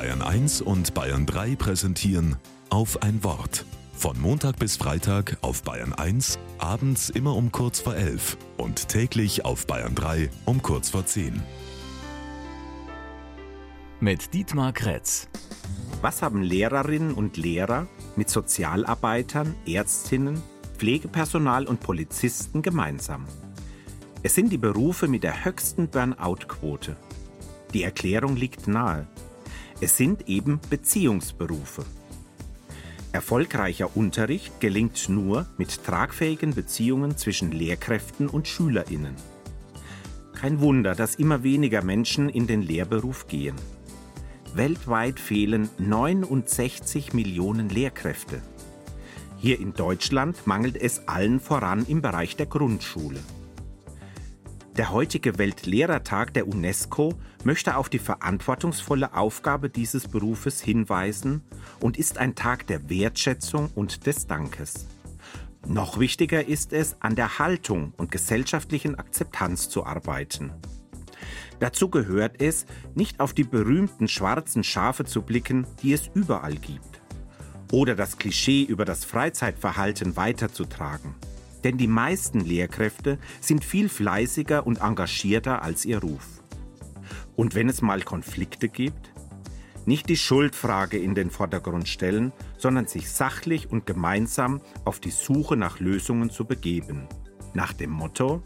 Bayern 1 und Bayern 3 präsentieren auf ein Wort. Von Montag bis Freitag auf Bayern 1, abends immer um kurz vor 11 und täglich auf Bayern 3 um kurz vor 10. Mit Dietmar Kretz. Was haben Lehrerinnen und Lehrer mit Sozialarbeitern, Ärztinnen, Pflegepersonal und Polizisten gemeinsam? Es sind die Berufe mit der höchsten Burnout-Quote. Die Erklärung liegt nahe. Es sind eben Beziehungsberufe. Erfolgreicher Unterricht gelingt nur mit tragfähigen Beziehungen zwischen Lehrkräften und Schülerinnen. Kein Wunder, dass immer weniger Menschen in den Lehrberuf gehen. Weltweit fehlen 69 Millionen Lehrkräfte. Hier in Deutschland mangelt es allen voran im Bereich der Grundschule. Der heutige Weltlehrertag der UNESCO möchte auf die verantwortungsvolle Aufgabe dieses Berufes hinweisen und ist ein Tag der Wertschätzung und des Dankes. Noch wichtiger ist es, an der Haltung und gesellschaftlichen Akzeptanz zu arbeiten. Dazu gehört es, nicht auf die berühmten schwarzen Schafe zu blicken, die es überall gibt. Oder das Klischee über das Freizeitverhalten weiterzutragen. Denn die meisten Lehrkräfte sind viel fleißiger und engagierter als ihr Ruf. Und wenn es mal Konflikte gibt, nicht die Schuldfrage in den Vordergrund stellen, sondern sich sachlich und gemeinsam auf die Suche nach Lösungen zu begeben. Nach dem Motto,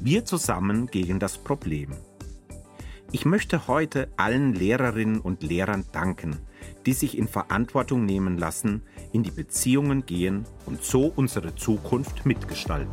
wir zusammen gegen das Problem. Ich möchte heute allen Lehrerinnen und Lehrern danken, die sich in Verantwortung nehmen lassen, in die Beziehungen gehen und so unsere Zukunft mitgestalten.